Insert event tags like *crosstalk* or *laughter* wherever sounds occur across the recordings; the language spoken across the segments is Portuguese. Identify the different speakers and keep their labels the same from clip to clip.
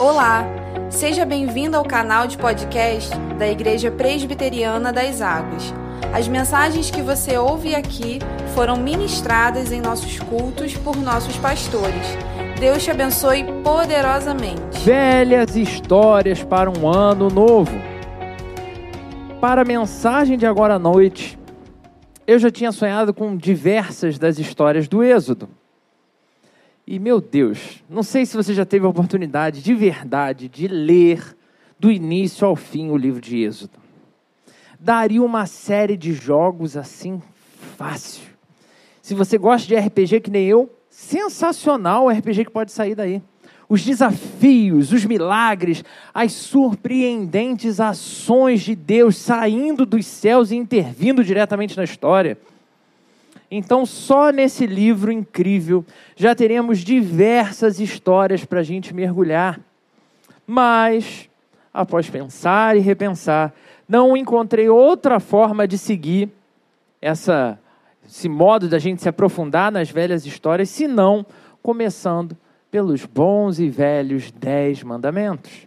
Speaker 1: Olá, seja bem-vindo ao canal de podcast da Igreja Presbiteriana das Águas. As mensagens que você ouve aqui foram ministradas em nossos cultos por nossos pastores. Deus te abençoe poderosamente.
Speaker 2: Velhas histórias para um ano novo. Para a mensagem de agora à noite, eu já tinha sonhado com diversas das histórias do Êxodo. E meu Deus, não sei se você já teve a oportunidade de verdade de ler do início ao fim o livro de Êxodo. Daria uma série de jogos assim fácil. Se você gosta de RPG que nem eu, sensacional o RPG que pode sair daí. Os desafios, os milagres, as surpreendentes ações de Deus saindo dos céus e intervindo diretamente na história. Então, só nesse livro incrível já teremos diversas histórias para a gente mergulhar. Mas, após pensar e repensar, não encontrei outra forma de seguir essa, esse modo da gente se aprofundar nas velhas histórias, senão começando pelos bons e velhos Dez Mandamentos.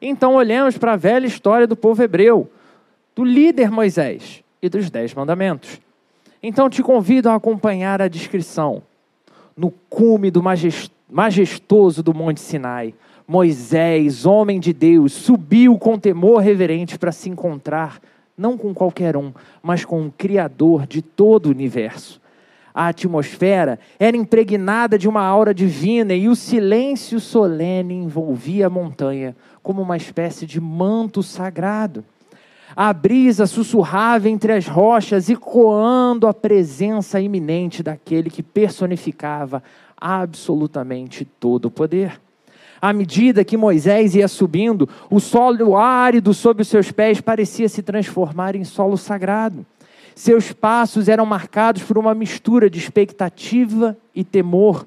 Speaker 2: Então, olhemos para a velha história do povo hebreu, do líder Moisés e dos Dez Mandamentos. Então te convido a acompanhar a descrição. No cume do majestoso do Monte Sinai, Moisés, homem de Deus, subiu com temor reverente para se encontrar, não com qualquer um, mas com o Criador de todo o universo. A atmosfera era impregnada de uma aura divina e o silêncio solene envolvia a montanha como uma espécie de manto sagrado. A brisa sussurrava entre as rochas, ecoando a presença iminente daquele que personificava absolutamente todo o poder. À medida que Moisés ia subindo, o solo árido sob os seus pés parecia se transformar em solo sagrado. Seus passos eram marcados por uma mistura de expectativa e temor,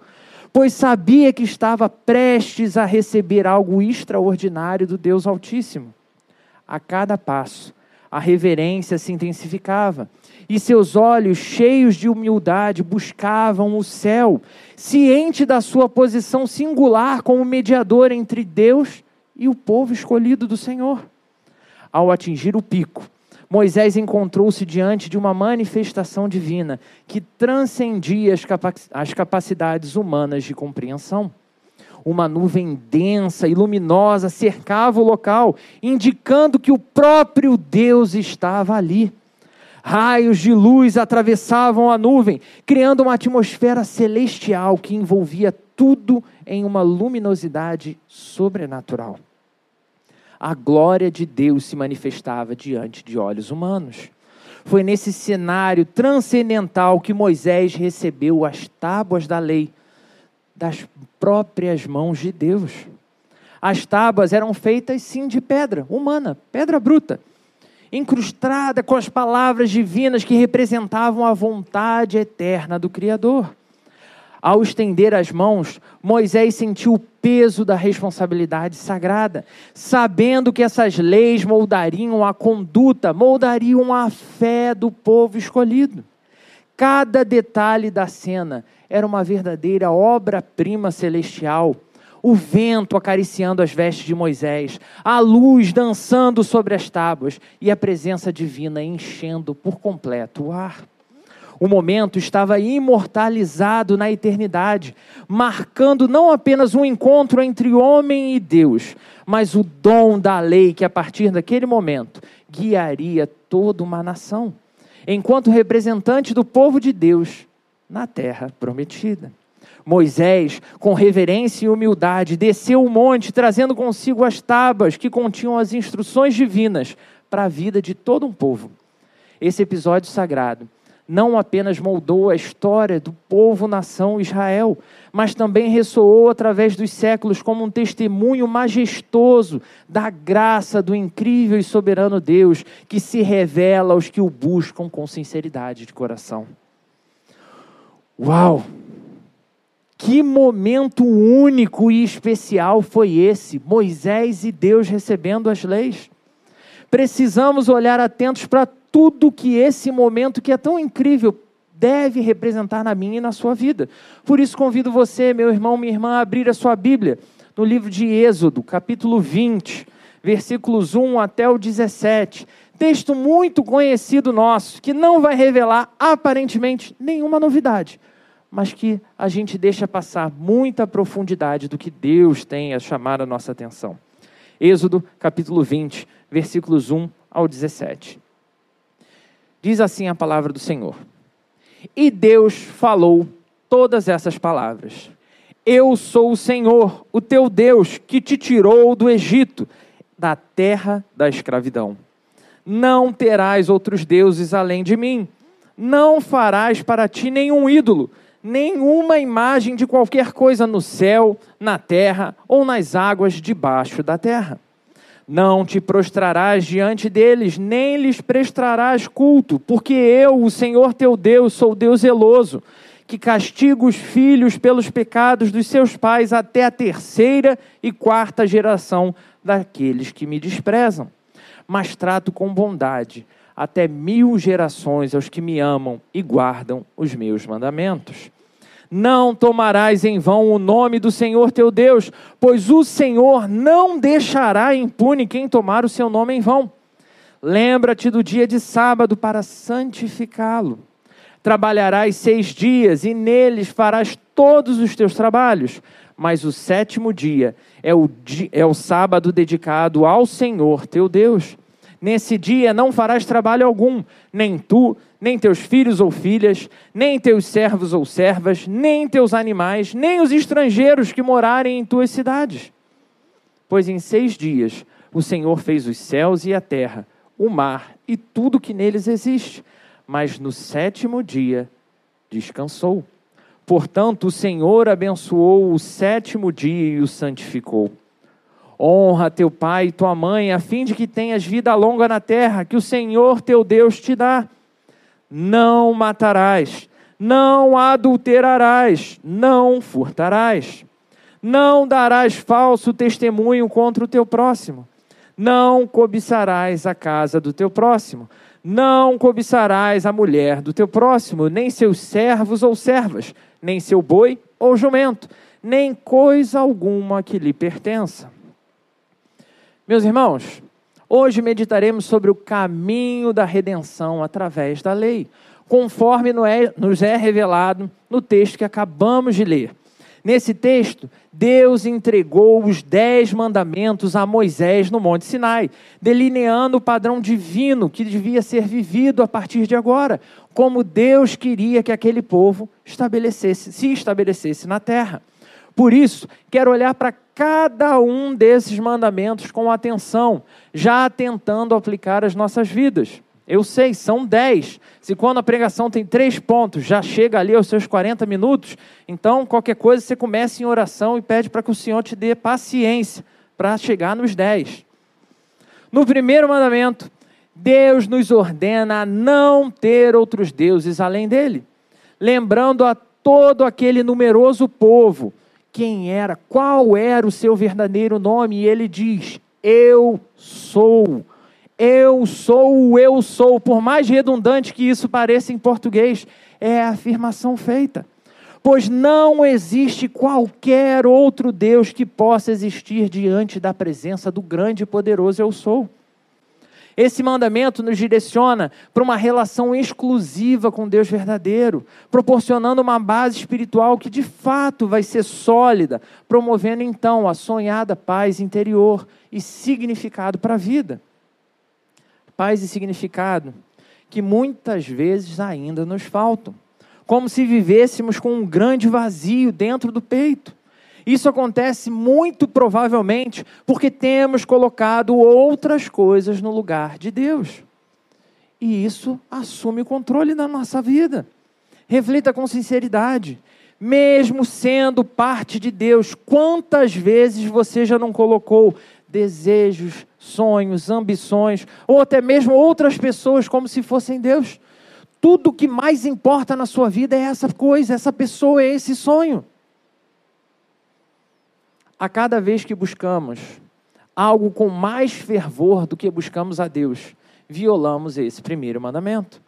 Speaker 2: pois sabia que estava prestes a receber algo extraordinário do Deus Altíssimo. A cada passo, a reverência se intensificava e seus olhos, cheios de humildade, buscavam o céu, ciente da sua posição singular como mediador entre Deus e o povo escolhido do Senhor. Ao atingir o pico, Moisés encontrou-se diante de uma manifestação divina que transcendia as capacidades humanas de compreensão. Uma nuvem densa e luminosa cercava o local, indicando que o próprio Deus estava ali. Raios de luz atravessavam a nuvem, criando uma atmosfera celestial que envolvia tudo em uma luminosidade sobrenatural. A glória de Deus se manifestava diante de olhos humanos. Foi nesse cenário transcendental que Moisés recebeu as tábuas da lei das próprias mãos de Deus. As tábuas eram feitas sim de pedra humana, pedra bruta, incrustada com as palavras divinas que representavam a vontade eterna do Criador. Ao estender as mãos, Moisés sentiu o peso da responsabilidade sagrada, sabendo que essas leis moldariam a conduta, moldariam a fé do povo escolhido. Cada detalhe da cena era uma verdadeira obra-prima celestial. O vento acariciando as vestes de Moisés, a luz dançando sobre as tábuas e a presença divina enchendo por completo o ar. O momento estava imortalizado na eternidade, marcando não apenas um encontro entre homem e Deus, mas o dom da lei que, a partir daquele momento, guiaria toda uma nação. Enquanto representante do povo de Deus, na terra prometida. Moisés, com reverência e humildade, desceu o monte, trazendo consigo as tábuas que continham as instruções divinas para a vida de todo um povo. Esse episódio sagrado não apenas moldou a história do povo-nação Israel, mas também ressoou através dos séculos como um testemunho majestoso da graça do incrível e soberano Deus que se revela aos que o buscam com sinceridade de coração. Uau! Que momento único e especial foi esse, Moisés e Deus recebendo as leis. Precisamos olhar atentos para tudo que esse momento, que é tão incrível, deve representar na minha e na sua vida. Por isso convido você, meu irmão, minha irmã, a abrir a sua Bíblia no livro de Êxodo, capítulo 20, versículos 1 até o 17. Texto muito conhecido nosso, que não vai revelar aparentemente nenhuma novidade, mas que a gente deixa passar muita profundidade do que Deus tem a chamar a nossa atenção. Êxodo, capítulo 20, versículos 1 ao 17. Diz assim a palavra do Senhor: E Deus falou todas essas palavras. Eu sou o Senhor, o teu Deus, que te tirou do Egito, da terra da escravidão. Não terás outros deuses além de mim. Não farás para ti nenhum ídolo, nenhuma imagem de qualquer coisa no céu, na terra ou nas águas debaixo da terra. Não te prostrarás diante deles, nem lhes prestarás culto, porque eu, o Senhor teu Deus, sou Deus zeloso, que castigo os filhos pelos pecados dos seus pais até a terceira e quarta geração daqueles que me desprezam. Mas trato com bondade até mil gerações aos que me amam e guardam os meus mandamentos. Não tomarás em vão o nome do Senhor teu Deus, pois o Senhor não deixará impune quem tomar o seu nome em vão. Lembra-te do dia de sábado para santificá-lo. Trabalharás seis dias e neles farás todos os teus trabalhos, mas o sétimo dia é o, é o sábado dedicado ao Senhor teu Deus. Nesse dia não farás trabalho algum, nem tu, nem teus filhos ou filhas, nem teus servos ou servas, nem teus animais, nem os estrangeiros que morarem em tuas cidades. Pois em seis dias o Senhor fez os céus e a terra, o mar e tudo que neles existe, mas no sétimo dia descansou. Portanto, o Senhor abençoou o sétimo dia e o santificou. Honra teu pai e tua mãe, a fim de que tenhas vida longa na terra, que o Senhor teu Deus te dá. Não matarás, não adulterarás, não furtarás, não darás falso testemunho contra o teu próximo, não cobiçarás a casa do teu próximo, não cobiçarás a mulher do teu próximo, nem seus servos ou servas, nem seu boi ou jumento, nem coisa alguma que lhe pertença meus irmãos, hoje meditaremos sobre o caminho da redenção através da lei, conforme é, nos é revelado no texto que acabamos de ler. Nesse texto, Deus entregou os dez mandamentos a Moisés no Monte Sinai, delineando o padrão divino que devia ser vivido a partir de agora, como Deus queria que aquele povo estabelecesse, se estabelecesse na terra. Por isso, quero olhar para cada um desses mandamentos com atenção, já tentando aplicar as nossas vidas. Eu sei, são dez. Se quando a pregação tem três pontos, já chega ali aos seus 40 minutos, então qualquer coisa você começa em oração e pede para que o Senhor te dê paciência para chegar nos dez. No primeiro mandamento, Deus nos ordena a não ter outros deuses além dele, lembrando a todo aquele numeroso povo quem era, qual era o seu verdadeiro nome, e ele diz: Eu sou. Eu sou o eu sou. Por mais redundante que isso pareça em português, é a afirmação feita. Pois não existe qualquer outro Deus que possa existir diante da presença do grande e poderoso eu sou. Esse mandamento nos direciona para uma relação exclusiva com Deus verdadeiro, proporcionando uma base espiritual que de fato vai ser sólida, promovendo então a sonhada paz interior e significado para a vida. Paz e significado que muitas vezes ainda nos faltam, como se vivêssemos com um grande vazio dentro do peito. Isso acontece muito provavelmente porque temos colocado outras coisas no lugar de Deus. E isso assume o controle da nossa vida. Reflita com sinceridade. Mesmo sendo parte de Deus, quantas vezes você já não colocou desejos, sonhos, ambições, ou até mesmo outras pessoas como se fossem Deus? Tudo que mais importa na sua vida é essa coisa, essa pessoa, é esse sonho a cada vez que buscamos algo com mais fervor do que buscamos a Deus, violamos esse primeiro mandamento.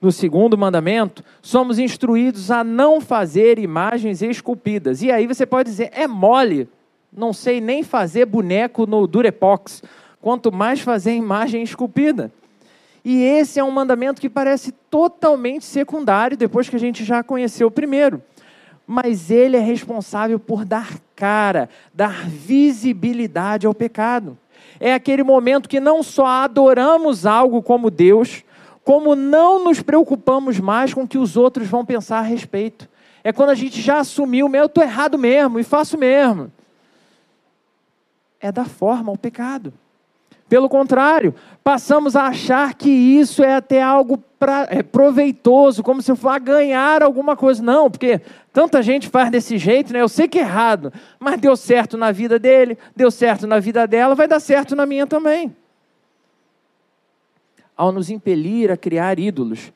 Speaker 2: No segundo mandamento, somos instruídos a não fazer imagens esculpidas. E aí você pode dizer, é mole. Não sei nem fazer boneco no Durepox, quanto mais fazer imagem esculpida. E esse é um mandamento que parece totalmente secundário depois que a gente já conheceu o primeiro. Mas ele é responsável por dar cara, dar visibilidade ao pecado. É aquele momento que não só adoramos algo como Deus, como não nos preocupamos mais com o que os outros vão pensar a respeito. É quando a gente já assumiu, meu, eu estou errado mesmo e faço mesmo. É da forma ao pecado. Pelo contrário, passamos a achar que isso é até algo pra, é, proveitoso, como se eu fosse ganhar alguma coisa. Não, porque tanta gente faz desse jeito, né? Eu sei que é errado, mas deu certo na vida dele, deu certo na vida dela, vai dar certo na minha também ao nos impelir a criar ídolos,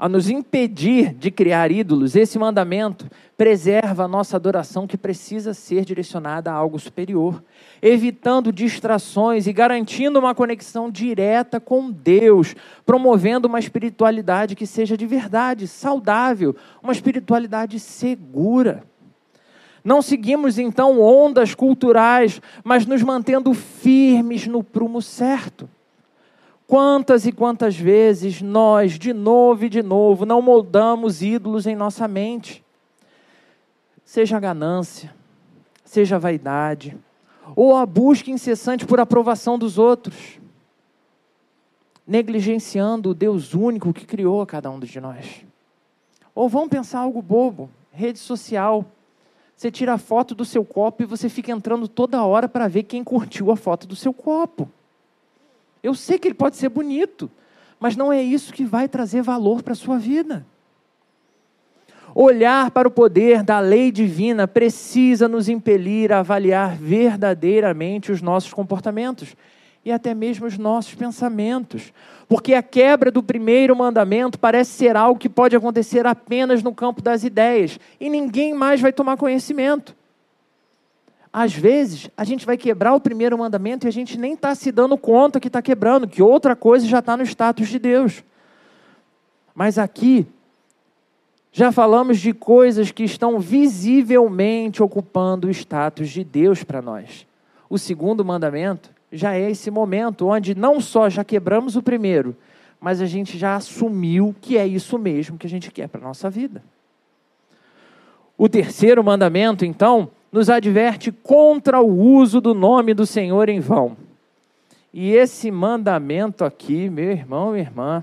Speaker 2: ao nos impedir de criar ídolos, esse mandamento preserva a nossa adoração que precisa ser direcionada a algo superior, evitando distrações e garantindo uma conexão direta com Deus, promovendo uma espiritualidade que seja de verdade, saudável, uma espiritualidade segura. Não seguimos então ondas culturais, mas nos mantendo firmes no prumo certo. Quantas e quantas vezes nós, de novo e de novo, não moldamos ídolos em nossa mente? Seja a ganância, seja a vaidade, ou a busca incessante por aprovação dos outros, negligenciando o Deus único que criou a cada um de nós. Ou vamos pensar algo bobo, rede social. Você tira a foto do seu copo e você fica entrando toda hora para ver quem curtiu a foto do seu copo. Eu sei que ele pode ser bonito, mas não é isso que vai trazer valor para a sua vida. Olhar para o poder da lei divina precisa nos impelir a avaliar verdadeiramente os nossos comportamentos e até mesmo os nossos pensamentos. Porque a quebra do primeiro mandamento parece ser algo que pode acontecer apenas no campo das ideias e ninguém mais vai tomar conhecimento. Às vezes, a gente vai quebrar o primeiro mandamento e a gente nem está se dando conta que está quebrando, que outra coisa já está no status de Deus. Mas aqui, já falamos de coisas que estão visivelmente ocupando o status de Deus para nós. O segundo mandamento já é esse momento onde não só já quebramos o primeiro, mas a gente já assumiu que é isso mesmo que a gente quer para a nossa vida. O terceiro mandamento, então, nos adverte contra o uso do nome do Senhor em vão. E esse mandamento aqui, meu irmão, minha irmã,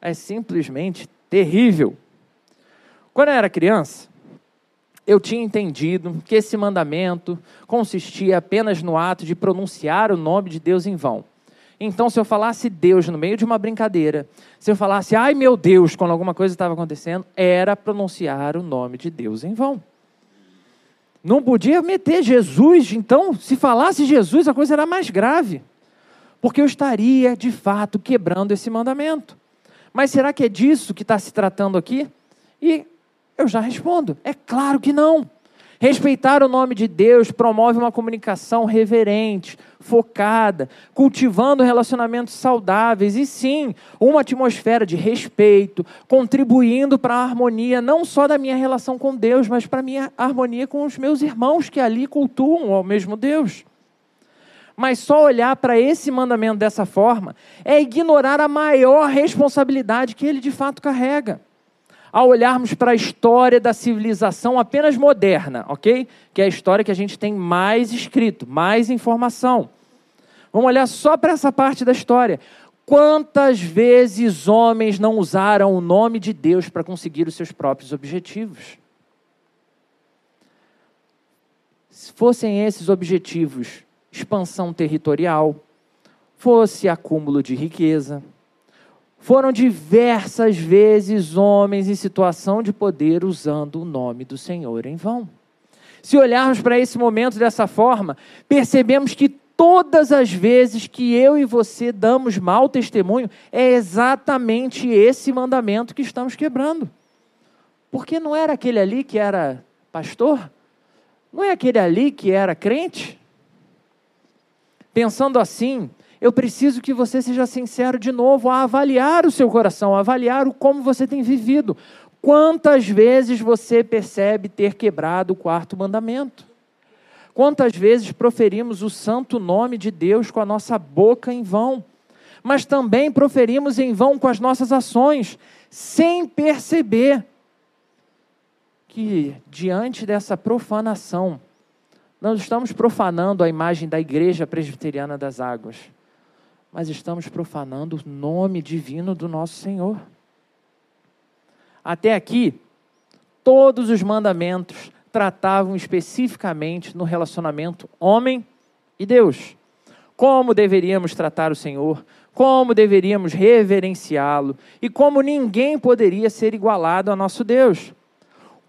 Speaker 2: é simplesmente terrível. Quando eu era criança, eu tinha entendido que esse mandamento consistia apenas no ato de pronunciar o nome de Deus em vão. Então, se eu falasse Deus no meio de uma brincadeira, se eu falasse, ai meu Deus, quando alguma coisa estava acontecendo, era pronunciar o nome de Deus em vão. Não podia meter Jesus, então, se falasse Jesus, a coisa era mais grave. Porque eu estaria, de fato, quebrando esse mandamento. Mas será que é disso que está se tratando aqui? E eu já respondo: é claro que não. Respeitar o nome de Deus promove uma comunicação reverente, focada, cultivando relacionamentos saudáveis e sim, uma atmosfera de respeito, contribuindo para a harmonia não só da minha relação com Deus, mas para a minha harmonia com os meus irmãos que ali cultuam ao mesmo Deus. Mas só olhar para esse mandamento dessa forma é ignorar a maior responsabilidade que ele de fato carrega ao olharmos para a história da civilização apenas moderna, ok? Que é a história que a gente tem mais escrito, mais informação. Vamos olhar só para essa parte da história. Quantas vezes homens não usaram o nome de Deus para conseguir os seus próprios objetivos? Se fossem esses objetivos expansão territorial, fosse acúmulo de riqueza, foram diversas vezes homens em situação de poder usando o nome do Senhor em vão. Se olharmos para esse momento dessa forma, percebemos que todas as vezes que eu e você damos mau testemunho, é exatamente esse mandamento que estamos quebrando. Porque não era aquele ali que era pastor? Não é aquele ali que era crente? Pensando assim, eu preciso que você seja sincero de novo a avaliar o seu coração, a avaliar o como você tem vivido. Quantas vezes você percebe ter quebrado o quarto mandamento? Quantas vezes proferimos o santo nome de Deus com a nossa boca em vão? Mas também proferimos em vão com as nossas ações, sem perceber que diante dessa profanação, nós estamos profanando a imagem da Igreja Presbiteriana das Águas, mas estamos profanando o nome divino do nosso Senhor. Até aqui, todos os mandamentos tratavam especificamente no relacionamento homem e Deus. Como deveríamos tratar o Senhor, como deveríamos reverenciá-lo e como ninguém poderia ser igualado a nosso Deus.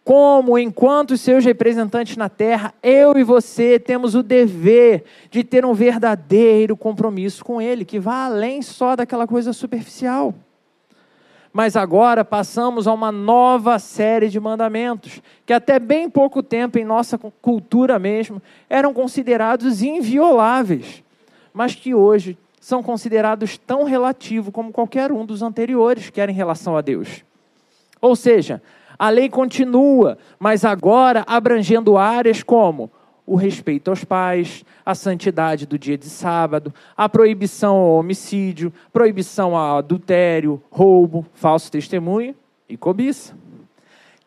Speaker 2: Como, enquanto seus representantes na terra, eu e você temos o dever de ter um verdadeiro compromisso com Ele, que vá além só daquela coisa superficial. Mas agora passamos a uma nova série de mandamentos, que até bem pouco tempo em nossa cultura mesmo eram considerados invioláveis, mas que hoje são considerados tão relativos como qualquer um dos anteriores que era em relação a Deus. Ou seja, a lei continua, mas agora abrangendo áreas como o respeito aos pais, a santidade do dia de sábado, a proibição ao homicídio, proibição ao adultério, roubo, falso testemunho e cobiça.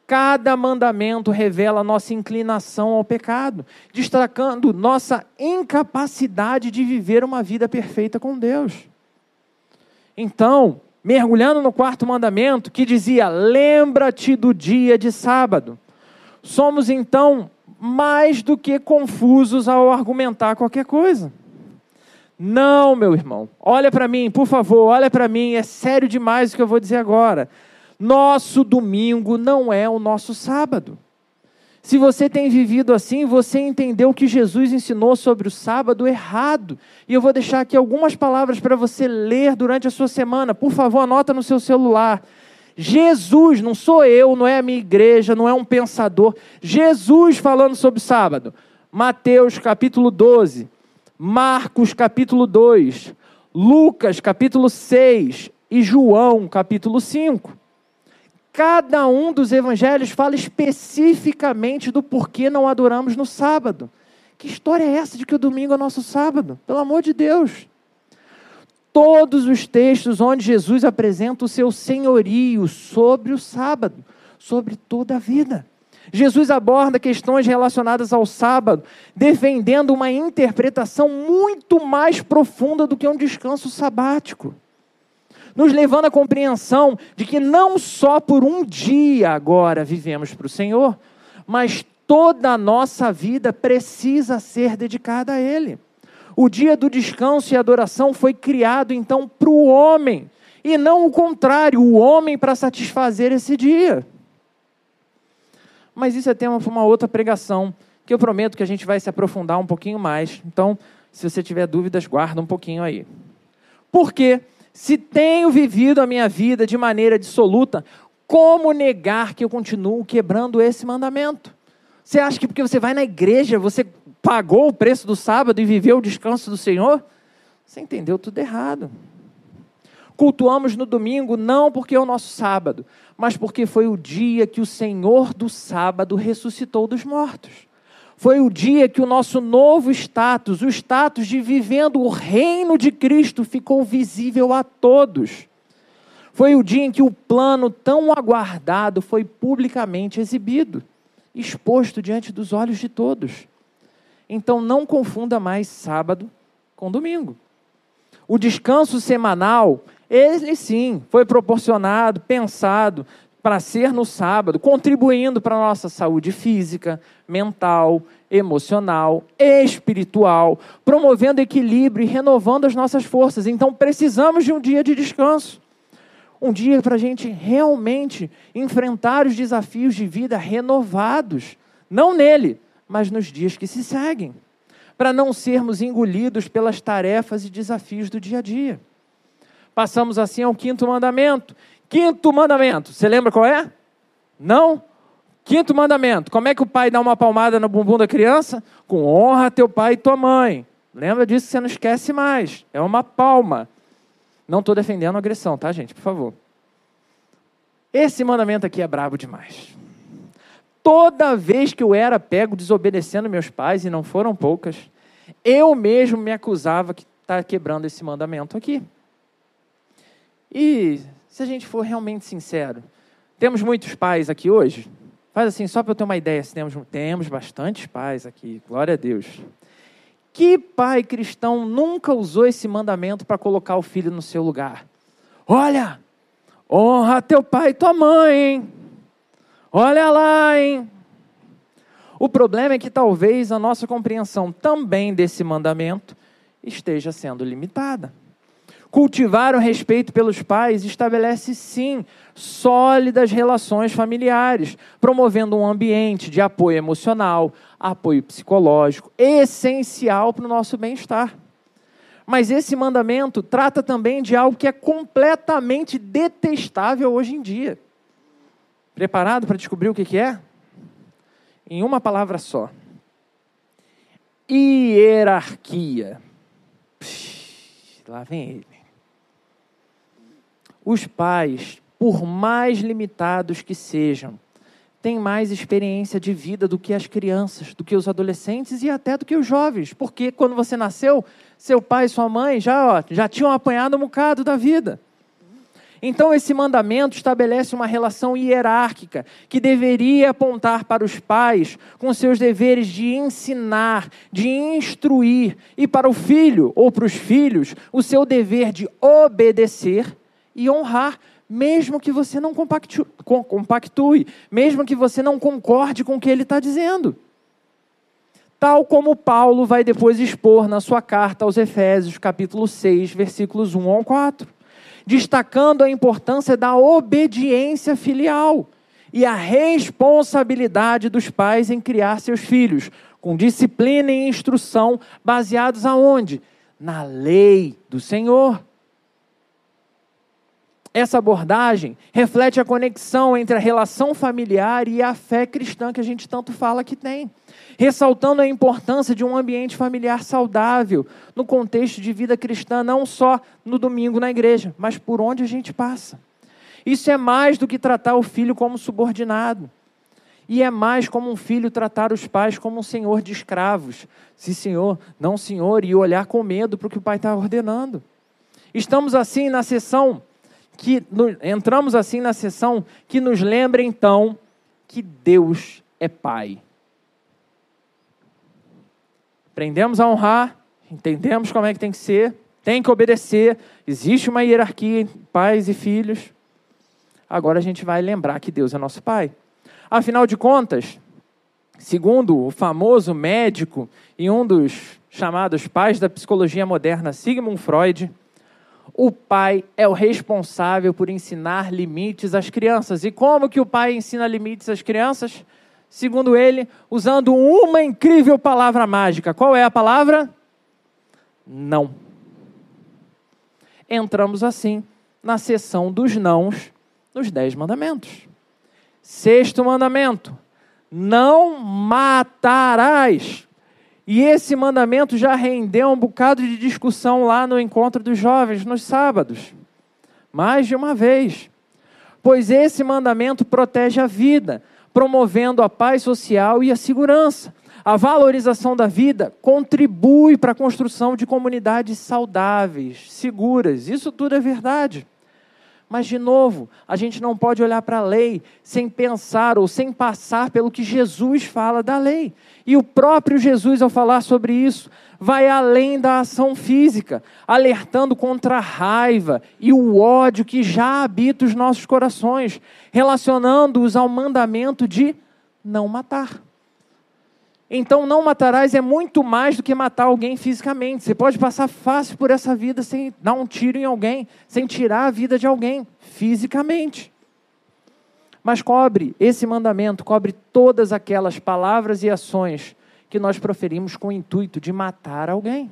Speaker 2: Cada mandamento revela nossa inclinação ao pecado, destacando nossa incapacidade de viver uma vida perfeita com Deus. Então, mergulhando no quarto mandamento, que dizia: Lembra-te do dia de sábado. Somos então mais do que confusos ao argumentar qualquer coisa. Não, meu irmão, olha para mim, por favor, olha para mim, é sério demais o que eu vou dizer agora. Nosso domingo não é o nosso sábado. Se você tem vivido assim, você entendeu que Jesus ensinou sobre o sábado errado. E eu vou deixar aqui algumas palavras para você ler durante a sua semana. Por favor, anota no seu celular. Jesus, não sou eu, não é a minha igreja, não é um pensador. Jesus falando sobre sábado. Mateus capítulo 12, Marcos capítulo 2, Lucas capítulo 6 e João capítulo 5. Cada um dos evangelhos fala especificamente do porquê não adoramos no sábado. Que história é essa de que o domingo é nosso sábado? Pelo amor de Deus todos os textos onde Jesus apresenta o seu senhorio sobre o sábado, sobre toda a vida. Jesus aborda questões relacionadas ao sábado, defendendo uma interpretação muito mais profunda do que um descanso sabático. Nos levando à compreensão de que não só por um dia agora vivemos para o Senhor, mas toda a nossa vida precisa ser dedicada a Ele. O dia do descanso e adoração foi criado então para o homem, e não o contrário, o homem para satisfazer esse dia. Mas isso é tema para uma outra pregação, que eu prometo que a gente vai se aprofundar um pouquinho mais. Então, se você tiver dúvidas, guarda um pouquinho aí. Porque, se tenho vivido a minha vida de maneira dissoluta, como negar que eu continuo quebrando esse mandamento? Você acha que porque você vai na igreja, você pagou o preço do sábado e viveu o descanso do Senhor, você entendeu tudo errado. Cultuamos no domingo não porque é o nosso sábado, mas porque foi o dia que o Senhor do sábado ressuscitou dos mortos. Foi o dia que o nosso novo status, o status de vivendo o reino de Cristo, ficou visível a todos. Foi o dia em que o plano tão aguardado foi publicamente exibido, exposto diante dos olhos de todos. Então não confunda mais sábado com domingo. O descanso semanal, ele sim, foi proporcionado, pensado para ser no sábado, contribuindo para a nossa saúde física, mental, emocional, espiritual, promovendo equilíbrio e renovando as nossas forças. Então precisamos de um dia de descanso. Um dia para a gente realmente enfrentar os desafios de vida renovados. Não nele, mas nos dias que se seguem, para não sermos engolidos pelas tarefas e desafios do dia a dia. Passamos assim ao quinto mandamento. Quinto mandamento, você lembra qual é? Não? Quinto mandamento, como é que o pai dá uma palmada no bumbum da criança? Com honra a teu pai e tua mãe. Lembra disso você não esquece mais. É uma palma. Não estou defendendo agressão, tá, gente? Por favor. Esse mandamento aqui é brabo demais toda vez que eu era pego desobedecendo meus pais, e não foram poucas, eu mesmo me acusava que está quebrando esse mandamento aqui. E se a gente for realmente sincero, temos muitos pais aqui hoje? Faz assim, só para eu ter uma ideia, se temos, temos bastantes pais aqui, glória a Deus. Que pai cristão nunca usou esse mandamento para colocar o filho no seu lugar? Olha, honra teu pai e tua mãe, hein? Olha lá, hein? O problema é que talvez a nossa compreensão também desse mandamento esteja sendo limitada. Cultivar o respeito pelos pais estabelece, sim, sólidas relações familiares, promovendo um ambiente de apoio emocional, apoio psicológico, essencial para o nosso bem-estar. Mas esse mandamento trata também de algo que é completamente detestável hoje em dia. Preparado para descobrir o que é? Em uma palavra só: hierarquia. lá vem ele. Os pais, por mais limitados que sejam, têm mais experiência de vida do que as crianças, do que os adolescentes e até do que os jovens. Porque quando você nasceu, seu pai e sua mãe já, ó, já tinham apanhado um bocado da vida. Então, esse mandamento estabelece uma relação hierárquica que deveria apontar para os pais com seus deveres de ensinar, de instruir, e para o filho ou para os filhos, o seu dever de obedecer e honrar, mesmo que você não compactue, mesmo que você não concorde com o que ele está dizendo. Tal como Paulo vai depois expor na sua carta aos Efésios, capítulo 6, versículos 1 ao 4, destacando a importância da obediência filial e a responsabilidade dos pais em criar seus filhos, com disciplina e instrução baseados aonde? Na lei do Senhor. Essa abordagem reflete a conexão entre a relação familiar e a fé cristã que a gente tanto fala que tem, ressaltando a importância de um ambiente familiar saudável no contexto de vida cristã, não só no domingo na igreja, mas por onde a gente passa. Isso é mais do que tratar o filho como subordinado. E é mais como um filho tratar os pais como um senhor de escravos. Sim, senhor, não, senhor, e olhar com medo para o que o pai está ordenando. Estamos assim na sessão que no, entramos assim na sessão que nos lembra então que Deus é Pai. Aprendemos a honrar, entendemos como é que tem que ser, tem que obedecer, existe uma hierarquia entre pais e filhos. Agora a gente vai lembrar que Deus é nosso Pai. Afinal de contas, segundo o famoso médico e um dos chamados pais da psicologia moderna, Sigmund Freud, o pai é o responsável por ensinar limites às crianças. E como que o pai ensina limites às crianças? Segundo ele, usando uma incrível palavra mágica. Qual é a palavra? Não. Entramos assim na seção dos nãos nos Dez Mandamentos. Sexto mandamento: não matarás. E esse mandamento já rendeu um bocado de discussão lá no encontro dos jovens nos sábados. Mais de uma vez. Pois esse mandamento protege a vida, promovendo a paz social e a segurança. A valorização da vida contribui para a construção de comunidades saudáveis, seguras. Isso tudo é verdade. Mas, de novo, a gente não pode olhar para a lei sem pensar ou sem passar pelo que Jesus fala da lei. E o próprio Jesus, ao falar sobre isso, vai além da ação física, alertando contra a raiva e o ódio que já habita os nossos corações, relacionando-os ao mandamento de não matar. Então, não matarás é muito mais do que matar alguém fisicamente. Você pode passar fácil por essa vida sem dar um tiro em alguém, sem tirar a vida de alguém, fisicamente. Mas cobre, esse mandamento cobre todas aquelas palavras e ações que nós proferimos com o intuito de matar alguém,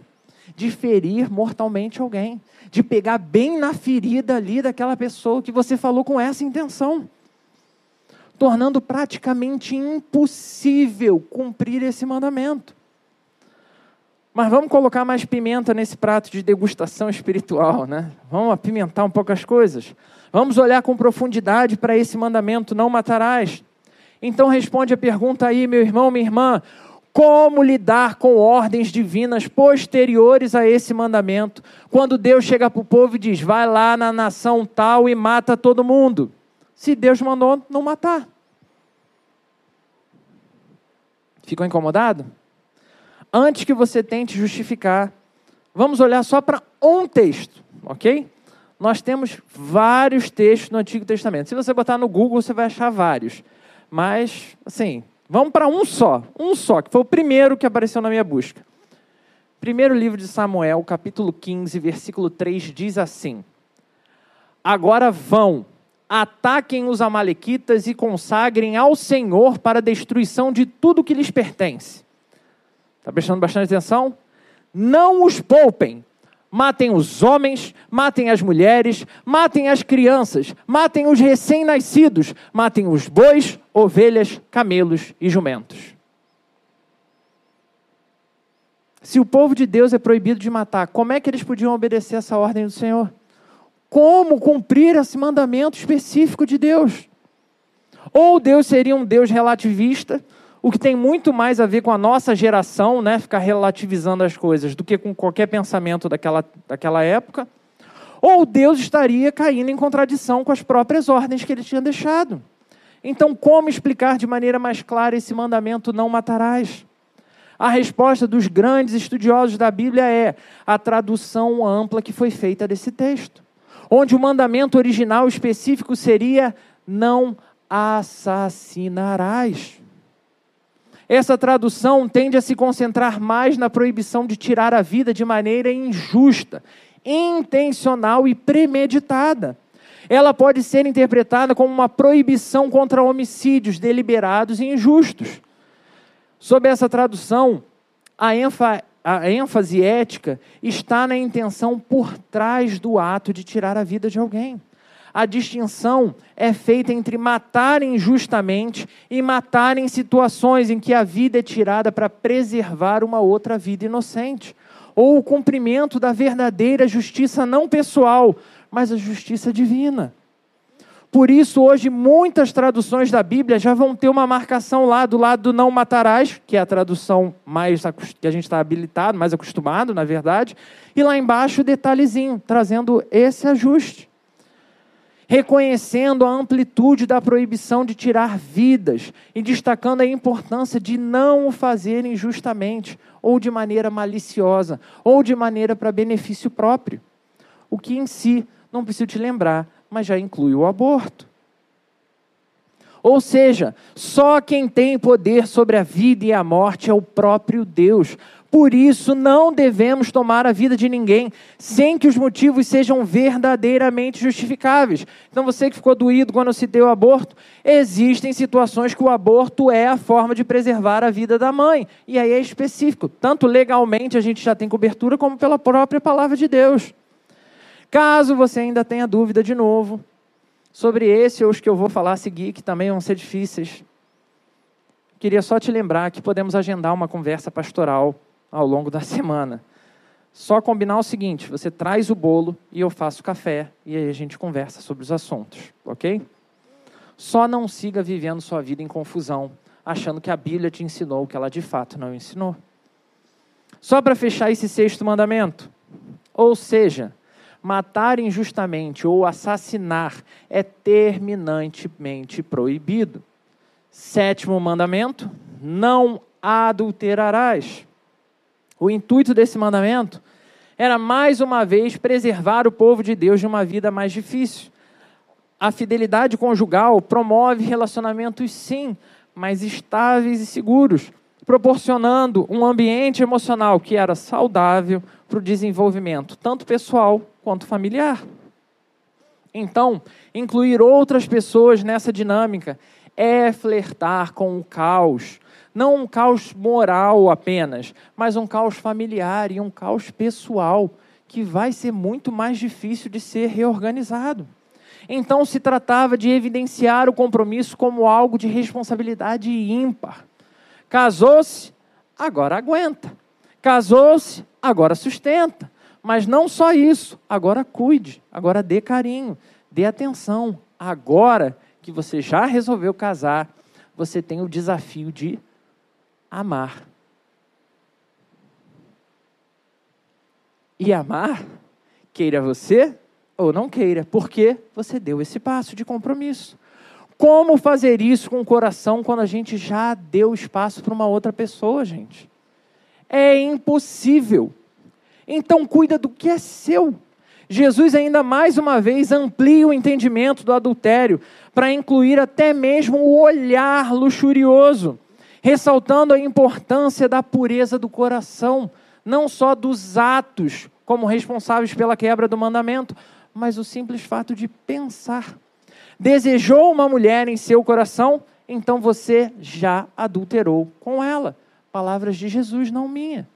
Speaker 2: de ferir mortalmente alguém, de pegar bem na ferida ali daquela pessoa que você falou com essa intenção tornando praticamente impossível cumprir esse mandamento. Mas vamos colocar mais pimenta nesse prato de degustação espiritual, né? Vamos apimentar um pouco as coisas. Vamos olhar com profundidade para esse mandamento: não matarás. Então responde a pergunta aí, meu irmão, minha irmã: como lidar com ordens divinas posteriores a esse mandamento? Quando Deus chega para o povo e diz: vai lá na nação tal e mata todo mundo. Se Deus mandou não matar. Ficou incomodado? Antes que você tente justificar, vamos olhar só para um texto, ok? Nós temos vários textos no Antigo Testamento. Se você botar no Google, você vai achar vários. Mas, assim, Vamos para um só, um só, que foi o primeiro que apareceu na minha busca. Primeiro livro de Samuel, capítulo 15, versículo 3 diz assim: Agora vão, ataquem os amalequitas e consagrem ao Senhor para a destruição de tudo que lhes pertence. Está prestando bastante atenção? Não os poupem, matem os homens, matem as mulheres, matem as crianças, matem os recém-nascidos, matem os bois, ovelhas, camelos e jumentos. Se o povo de Deus é proibido de matar, como é que eles podiam obedecer essa ordem do Senhor? Como cumprir esse mandamento específico de Deus? Ou Deus seria um Deus relativista, o que tem muito mais a ver com a nossa geração, né, ficar relativizando as coisas, do que com qualquer pensamento daquela, daquela época, ou Deus estaria caindo em contradição com as próprias ordens que ele tinha deixado. Então, como explicar de maneira mais clara esse mandamento não matarás? A resposta dos grandes estudiosos da Bíblia é a tradução ampla que foi feita desse texto, onde o mandamento original específico seria não assassinarás. Essa tradução tende a se concentrar mais na proibição de tirar a vida de maneira injusta, intencional e premeditada. Ela pode ser interpretada como uma proibição contra homicídios deliberados e injustos. Sob essa tradução, a, a ênfase ética está na intenção por trás do ato de tirar a vida de alguém a distinção é feita entre matar injustamente e matar em situações em que a vida é tirada para preservar uma outra vida inocente, ou o cumprimento da verdadeira justiça não pessoal, mas a justiça divina. Por isso, hoje, muitas traduções da Bíblia já vão ter uma marcação lá do lado do não matarás, que é a tradução mais que a gente está habilitado, mais acostumado, na verdade, e lá embaixo o detalhezinho, trazendo esse ajuste reconhecendo a amplitude da proibição de tirar vidas e destacando a importância de não o fazer injustamente, ou de maneira maliciosa, ou de maneira para benefício próprio. O que em si, não preciso te lembrar, mas já inclui o aborto. Ou seja, só quem tem poder sobre a vida e a morte é o próprio Deus. Por isso, não devemos tomar a vida de ninguém sem que os motivos sejam verdadeiramente justificáveis. Então, você que ficou doído quando eu citei o aborto, existem situações que o aborto é a forma de preservar a vida da mãe. E aí é específico. Tanto legalmente a gente já tem cobertura, como pela própria palavra de Deus. Caso você ainda tenha dúvida de novo sobre esse ou os que eu vou falar a seguir, que também vão ser difíceis, queria só te lembrar que podemos agendar uma conversa pastoral ao longo da semana. Só combinar o seguinte: você traz o bolo e eu faço café e aí a gente conversa sobre os assuntos, ok? Só não siga vivendo sua vida em confusão, achando que a Bíblia te ensinou o que ela de fato não ensinou. Só para fechar esse sexto mandamento. Ou seja, matar injustamente ou assassinar é terminantemente proibido. Sétimo mandamento: não adulterarás. O intuito desse mandamento era mais uma vez preservar o povo de Deus de uma vida mais difícil. A fidelidade conjugal promove relacionamentos, sim, mais estáveis e seguros, proporcionando um ambiente emocional que era saudável para o desenvolvimento, tanto pessoal quanto familiar. Então, incluir outras pessoas nessa dinâmica é flertar com o caos, não um caos moral apenas, mas um caos familiar e um caos pessoal, que vai ser muito mais difícil de ser reorganizado. Então se tratava de evidenciar o compromisso como algo de responsabilidade ímpar. Casou-se, agora aguenta. Casou-se, agora sustenta. Mas não só isso, agora cuide, agora dê carinho, dê atenção. Agora que você já resolveu casar, você tem o desafio de amar. E amar, queira você ou não queira, porque você deu esse passo de compromisso. Como fazer isso com o coração quando a gente já deu espaço para uma outra pessoa, gente? É impossível. Então cuida do que é seu. Jesus ainda mais uma vez amplia o entendimento do adultério para incluir até mesmo o olhar luxurioso, ressaltando a importância da pureza do coração, não só dos atos como responsáveis pela quebra do mandamento, mas o simples fato de pensar. Desejou uma mulher em seu coração, então você já adulterou com ela. Palavras de Jesus, não minha.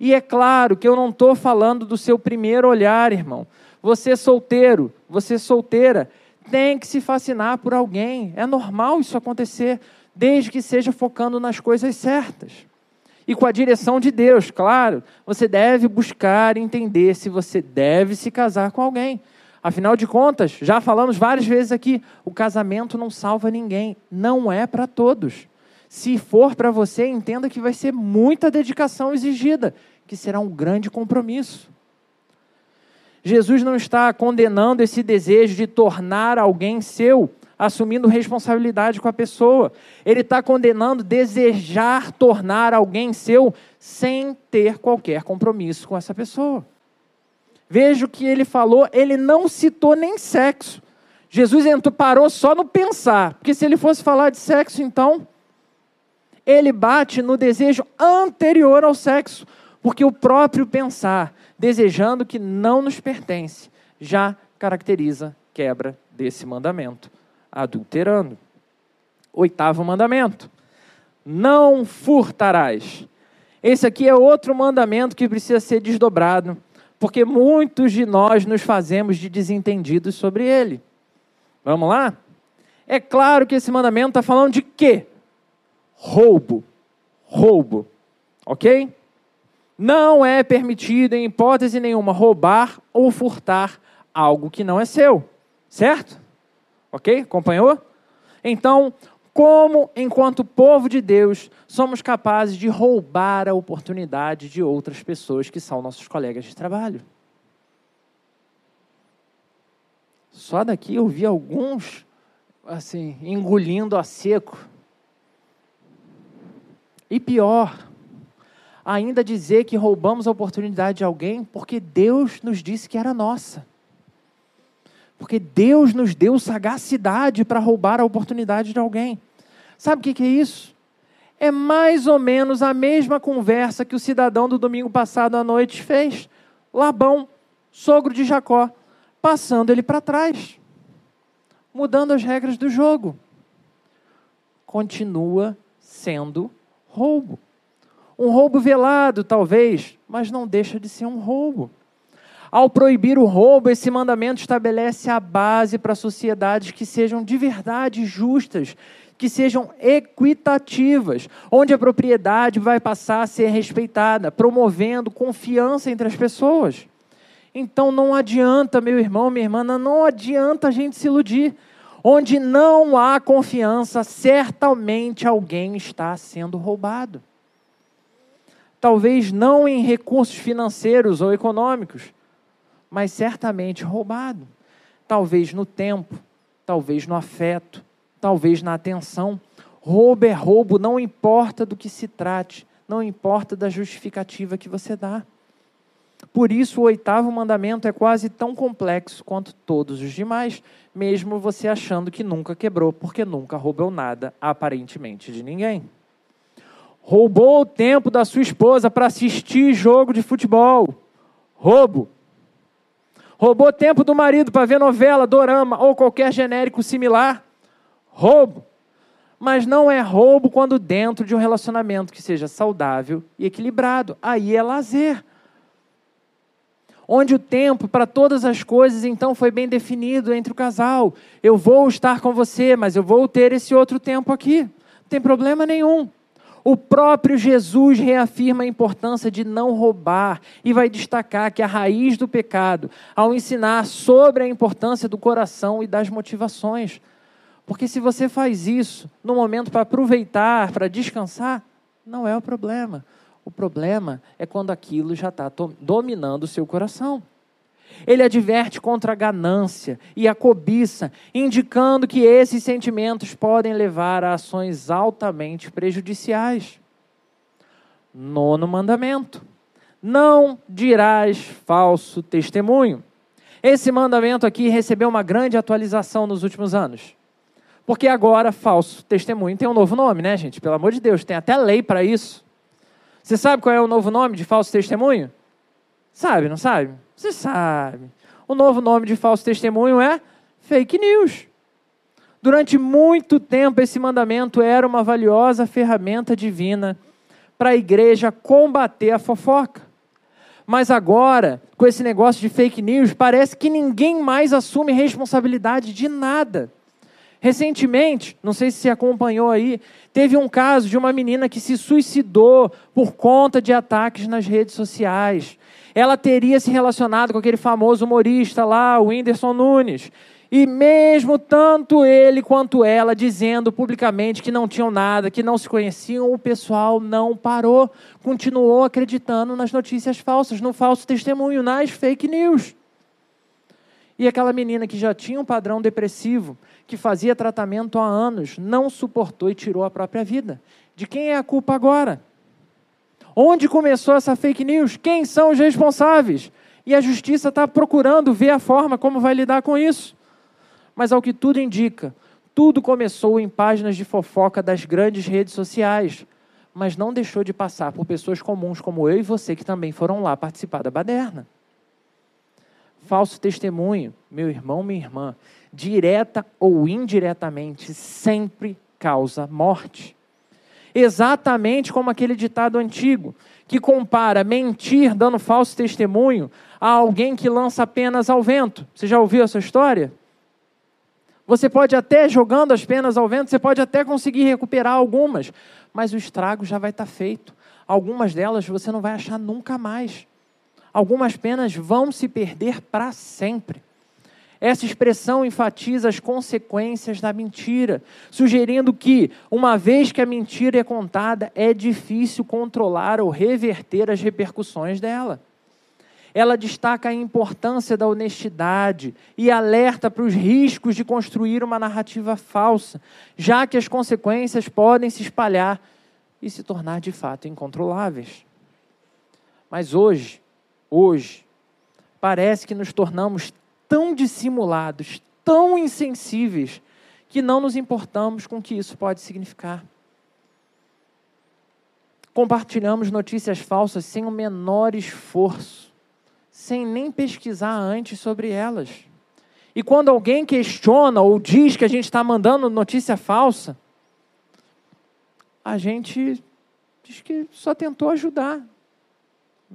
Speaker 2: E é claro que eu não estou falando do seu primeiro olhar, irmão. Você solteiro, você solteira, tem que se fascinar por alguém. É normal isso acontecer, desde que seja focando nas coisas certas. E com a direção de Deus, claro, você deve buscar entender se você deve se casar com alguém. Afinal de contas, já falamos várias vezes aqui, o casamento não salva ninguém, não é para todos. Se for para você, entenda que vai ser muita dedicação exigida que será um grande compromisso. Jesus não está condenando esse desejo de tornar alguém seu, assumindo responsabilidade com a pessoa. Ele está condenando desejar tornar alguém seu sem ter qualquer compromisso com essa pessoa. Veja o que ele falou, ele não citou nem sexo. Jesus entrou, parou só no pensar, porque se ele fosse falar de sexo, então, ele bate no desejo anterior ao sexo. Porque o próprio pensar, desejando que não nos pertence, já caracteriza quebra desse mandamento, adulterando. Oitavo mandamento: não furtarás. Esse aqui é outro mandamento que precisa ser desdobrado, porque muitos de nós nos fazemos de desentendidos sobre ele. Vamos lá? É claro que esse mandamento está falando de quê? Roubo. Roubo. Ok? Não é permitido, em hipótese nenhuma, roubar ou furtar algo que não é seu. Certo? Ok? Acompanhou? Então, como, enquanto povo de Deus, somos capazes de roubar a oportunidade de outras pessoas que são nossos colegas de trabalho? Só daqui eu vi alguns, assim, engolindo a seco. E pior, ainda dizer que roubamos a oportunidade de alguém porque Deus nos disse que era nossa. Porque Deus nos deu sagacidade para roubar a oportunidade de alguém. Sabe o que é isso? É mais ou menos a mesma conversa que o cidadão do domingo passado à noite fez. Labão, sogro de Jacó, passando ele para trás, mudando as regras do jogo. Continua sendo roubo. Um roubo velado, talvez, mas não deixa de ser um roubo. Ao proibir o roubo, esse mandamento estabelece a base para sociedades que sejam de verdade justas, que sejam equitativas, onde a propriedade vai passar a ser respeitada, promovendo confiança entre as pessoas. Então não adianta, meu irmão, minha irmã, não adianta a gente se iludir. Onde não há confiança, certamente alguém está sendo roubado talvez não em recursos financeiros ou econômicos, mas certamente roubado. Talvez no tempo, talvez no afeto, talvez na atenção. Roubo é roubo, não importa do que se trate, não importa da justificativa que você dá. Por isso, o oitavo mandamento é quase tão complexo quanto todos os demais, mesmo você achando que nunca quebrou, porque nunca roubou nada, aparentemente, de ninguém roubou o tempo da sua esposa para assistir jogo de futebol. Roubo. Roubou tempo do marido para ver novela, dorama ou qualquer genérico similar. Roubo. Mas não é roubo quando dentro de um relacionamento que seja saudável e equilibrado. Aí é lazer. Onde o tempo para todas as coisas então foi bem definido entre o casal. Eu vou estar com você, mas eu vou ter esse outro tempo aqui. Não tem problema nenhum. O próprio Jesus reafirma a importância de não roubar e vai destacar que a raiz do pecado, ao ensinar sobre a importância do coração e das motivações. Porque se você faz isso no momento para aproveitar, para descansar, não é o problema. O problema é quando aquilo já está dominando o seu coração. Ele adverte contra a ganância e a cobiça, indicando que esses sentimentos podem levar a ações altamente prejudiciais. Nono mandamento: não dirás falso testemunho. Esse mandamento aqui recebeu uma grande atualização nos últimos anos. Porque agora falso testemunho tem um novo nome, né, gente? Pelo amor de Deus, tem até lei para isso. Você sabe qual é o novo nome de falso testemunho? Sabe, não sabe? Você sabe. O novo nome de falso testemunho é fake news. Durante muito tempo, esse mandamento era uma valiosa ferramenta divina para a igreja combater a fofoca. Mas agora, com esse negócio de fake news, parece que ninguém mais assume responsabilidade de nada. Recentemente, não sei se você acompanhou aí, teve um caso de uma menina que se suicidou por conta de ataques nas redes sociais. Ela teria se relacionado com aquele famoso humorista lá, o Whindersson Nunes. E mesmo tanto ele quanto ela dizendo publicamente que não tinham nada, que não se conheciam, o pessoal não parou, continuou acreditando nas notícias falsas, no falso testemunho, nas fake news. E aquela menina que já tinha um padrão depressivo, que fazia tratamento há anos, não suportou e tirou a própria vida. De quem é a culpa agora? Onde começou essa fake news? Quem são os responsáveis? E a justiça está procurando ver a forma como vai lidar com isso. Mas ao que tudo indica, tudo começou em páginas de fofoca das grandes redes sociais, mas não deixou de passar por pessoas comuns como eu e você que também foram lá participar da baderna falso testemunho, meu irmão, minha irmã, direta ou indiretamente, sempre causa morte. Exatamente como aquele ditado antigo, que compara mentir dando falso testemunho a alguém que lança penas ao vento. Você já ouviu essa história? Você pode até, jogando as penas ao vento, você pode até conseguir recuperar algumas, mas o estrago já vai estar feito. Algumas delas você não vai achar nunca mais algumas penas vão se perder para sempre. Essa expressão enfatiza as consequências da mentira, sugerindo que, uma vez que a mentira é contada, é difícil controlar ou reverter as repercussões dela. Ela destaca a importância da honestidade e alerta para os riscos de construir uma narrativa falsa, já que as consequências podem se espalhar e se tornar de fato incontroláveis. Mas hoje, hoje, parece que nos tornamos tão dissimulados, tão insensíveis, que não nos importamos com o que isso pode significar. Compartilhamos notícias falsas sem o menor esforço, sem nem pesquisar antes sobre elas. E quando alguém questiona ou diz que a gente está mandando notícia falsa, a gente diz que só tentou ajudar,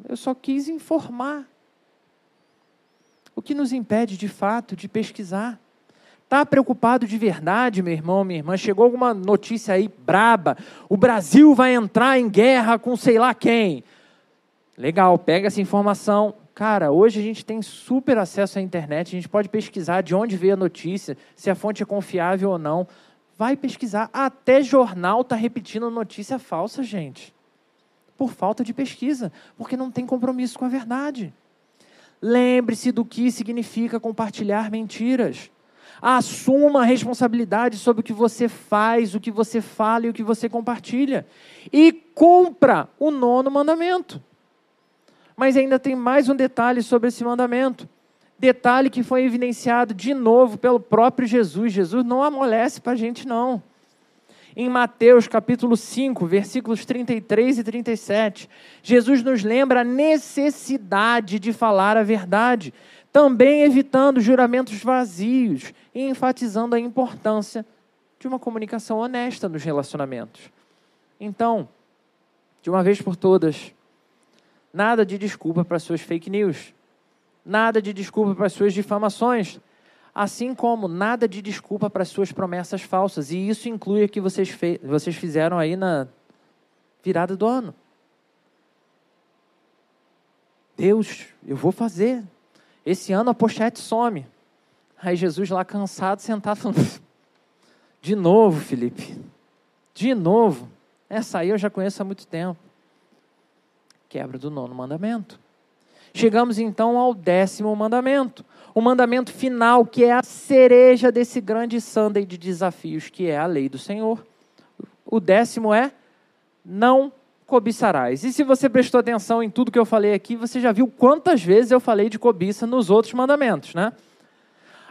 Speaker 2: eu só quis informar. O que nos impede, de fato, de pesquisar? Está preocupado de verdade, meu irmão, minha irmã? Chegou alguma notícia aí braba. O Brasil vai entrar em guerra com sei lá quem. Legal, pega essa informação. Cara, hoje a gente tem super acesso à internet, a gente pode pesquisar de onde veio a notícia, se a fonte é confiável ou não. Vai pesquisar. Até jornal está repetindo notícia falsa, gente por falta de pesquisa, porque não tem compromisso com a verdade. Lembre-se do que significa compartilhar mentiras. Assuma a responsabilidade sobre o que você faz, o que você fala e o que você compartilha. E cumpra o nono mandamento. Mas ainda tem mais um detalhe sobre esse mandamento. Detalhe que foi evidenciado de novo pelo próprio Jesus. Jesus não amolece para a gente, não em Mateus capítulo 5, versículos 33 e 37, Jesus nos lembra a necessidade de falar a verdade, também evitando juramentos vazios e enfatizando a importância de uma comunicação honesta nos relacionamentos. Então, de uma vez por todas, nada de desculpa para suas fake news, nada de desculpa para suas difamações assim como nada de desculpa para suas promessas falsas. E isso inclui o que vocês, vocês fizeram aí na virada do ano. Deus, eu vou fazer. Esse ano a pochete some. Aí Jesus lá cansado, sentado, falando: *laughs* De novo, Felipe. De novo. Essa aí eu já conheço há muito tempo. Quebra do nono mandamento. Chegamos então ao décimo mandamento. O mandamento final, que é a cereja desse grande sundae de desafios, que é a lei do Senhor. O décimo é: não cobiçarás. E se você prestou atenção em tudo que eu falei aqui, você já viu quantas vezes eu falei de cobiça nos outros mandamentos, né?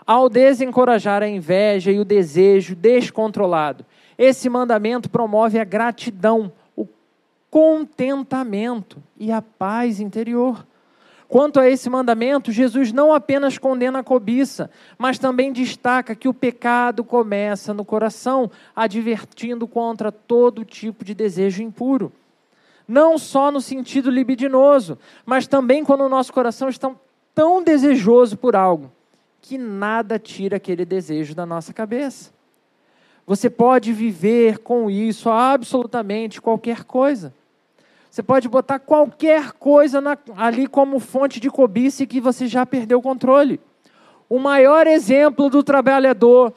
Speaker 2: Ao desencorajar a inveja e o desejo descontrolado, esse mandamento promove a gratidão, o contentamento e a paz interior. Quanto a esse mandamento, Jesus não apenas condena a cobiça, mas também destaca que o pecado começa no coração, advertindo contra todo tipo de desejo impuro. Não só no sentido libidinoso, mas também quando o nosso coração está tão desejoso por algo que nada tira aquele desejo da nossa cabeça. Você pode viver com isso absolutamente qualquer coisa. Você pode botar qualquer coisa na, ali como fonte de cobiça que você já perdeu o controle. O maior exemplo do trabalhador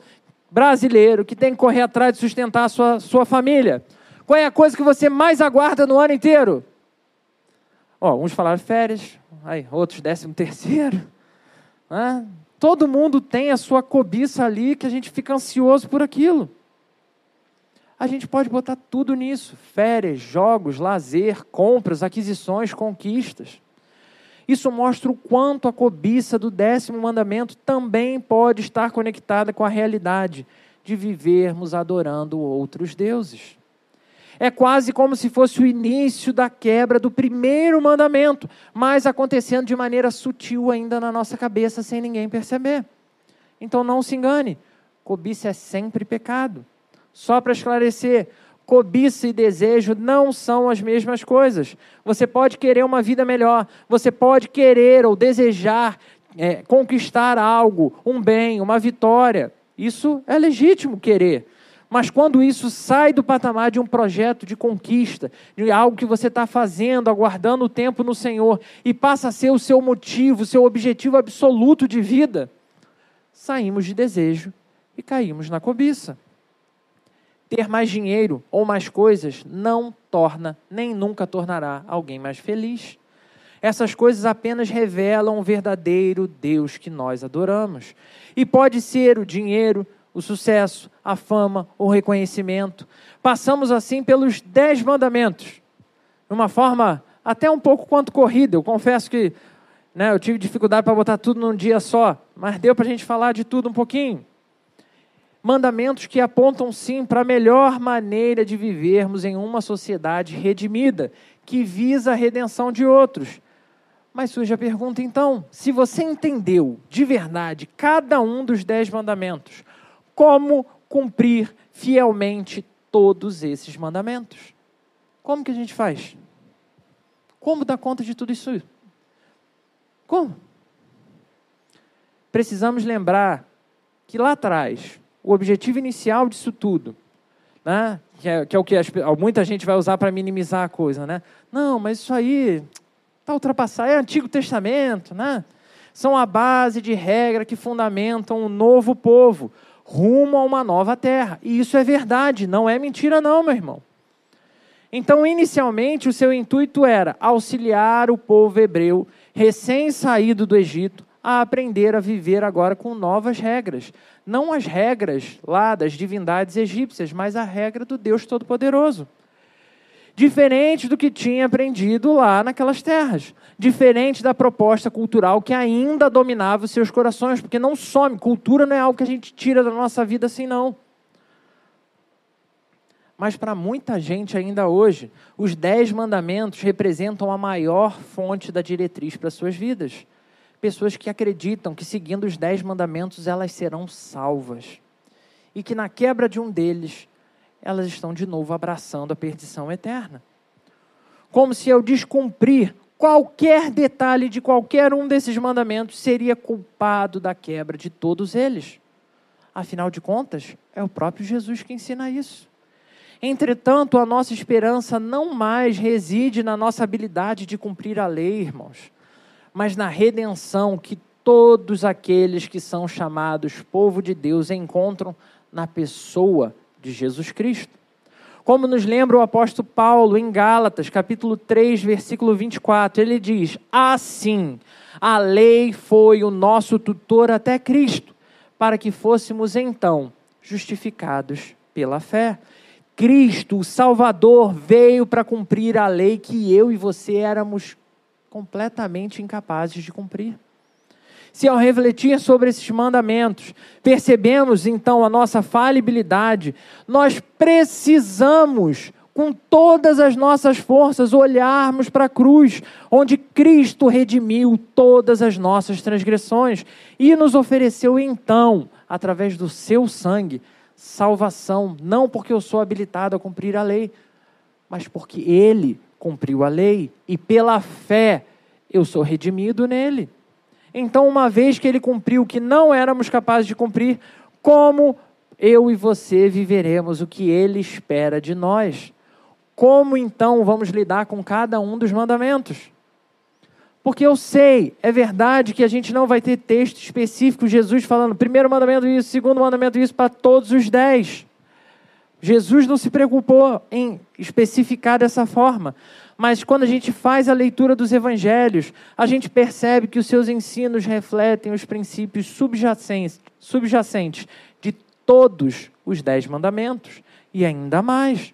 Speaker 2: brasileiro que tem que correr atrás de sustentar a sua, sua família. Qual é a coisa que você mais aguarda no ano inteiro? Ó, uns falaram férias, aí, outros décimo terceiro. Né? Todo mundo tem a sua cobiça ali que a gente fica ansioso por aquilo. A gente pode botar tudo nisso: férias, jogos, lazer, compras, aquisições, conquistas. Isso mostra o quanto a cobiça do décimo mandamento também pode estar conectada com a realidade de vivermos adorando outros deuses. É quase como se fosse o início da quebra do primeiro mandamento, mas acontecendo de maneira sutil ainda na nossa cabeça, sem ninguém perceber. Então não se engane, cobiça é sempre pecado. Só para esclarecer, cobiça e desejo não são as mesmas coisas. Você pode querer uma vida melhor, você pode querer ou desejar é, conquistar algo, um bem, uma vitória. Isso é legítimo querer. Mas quando isso sai do patamar de um projeto de conquista, de algo que você está fazendo, aguardando o tempo no Senhor, e passa a ser o seu motivo, o seu objetivo absoluto de vida, saímos de desejo e caímos na cobiça. Ter mais dinheiro ou mais coisas não torna, nem nunca tornará alguém mais feliz. Essas coisas apenas revelam o verdadeiro Deus que nós adoramos. E pode ser o dinheiro, o sucesso, a fama, o reconhecimento. Passamos assim pelos dez mandamentos, de uma forma até um pouco quanto corrida. Eu confesso que né, eu tive dificuldade para botar tudo num dia só, mas deu para a gente falar de tudo um pouquinho. Mandamentos que apontam sim para a melhor maneira de vivermos em uma sociedade redimida, que visa a redenção de outros. Mas surge a pergunta então: se você entendeu de verdade cada um dos dez mandamentos, como cumprir fielmente todos esses mandamentos. Como que a gente faz? Como dar conta de tudo isso? Como? Precisamos lembrar que lá atrás, o objetivo inicial disso tudo, né, que, é, que é o que as, muita gente vai usar para minimizar a coisa, né? Não, mas isso aí está ultrapassado, é Antigo Testamento, né? São a base de regra que fundamentam um novo povo, rumo a uma nova terra. E isso é verdade, não é mentira, não, meu irmão. Então, inicialmente, o seu intuito era auxiliar o povo hebreu, recém-saído do Egito, a aprender a viver agora com novas regras. Não as regras lá das divindades egípcias, mas a regra do Deus Todo-Poderoso diferente do que tinha aprendido lá naquelas terras, diferente da proposta cultural que ainda dominava os seus corações, porque não some, cultura não é algo que a gente tira da nossa vida assim, não. Mas para muita gente ainda hoje, os dez mandamentos representam a maior fonte da diretriz para suas vidas. Pessoas que acreditam que seguindo os dez mandamentos elas serão salvas. E que na quebra de um deles elas estão de novo abraçando a perdição eterna. Como se eu descumprir qualquer detalhe de qualquer um desses mandamentos seria culpado da quebra de todos eles. Afinal de contas, é o próprio Jesus que ensina isso. Entretanto, a nossa esperança não mais reside na nossa habilidade de cumprir a lei, irmãos, mas na redenção que todos aqueles que são chamados povo de Deus encontram na pessoa de Jesus Cristo. Como nos lembra o apóstolo Paulo em Gálatas, capítulo 3, versículo 24, ele diz: Assim, a lei foi o nosso tutor até Cristo, para que fôssemos então justificados pela fé. Cristo, o Salvador, veio para cumprir a lei que eu e você éramos completamente incapazes de cumprir. Se ao refletir sobre esses mandamentos, percebemos então a nossa falibilidade, nós precisamos, com todas as nossas forças, olharmos para a cruz, onde Cristo redimiu todas as nossas transgressões e nos ofereceu então, através do seu sangue, salvação, não porque eu sou habilitado a cumprir a lei, mas porque Ele cumpriu a lei e pela fé eu sou redimido nele. Então, uma vez que ele cumpriu o que não éramos capazes de cumprir, como eu e você viveremos o que ele espera de nós? Como então vamos lidar com cada um dos mandamentos? Porque eu sei, é verdade que a gente não vai ter texto específico, Jesus falando primeiro mandamento isso, segundo mandamento isso, para todos os dez. Jesus não se preocupou em especificar dessa forma. Mas quando a gente faz a leitura dos evangelhos, a gente percebe que os seus ensinos refletem os princípios subjacentes, subjacentes de todos os dez mandamentos e ainda mais.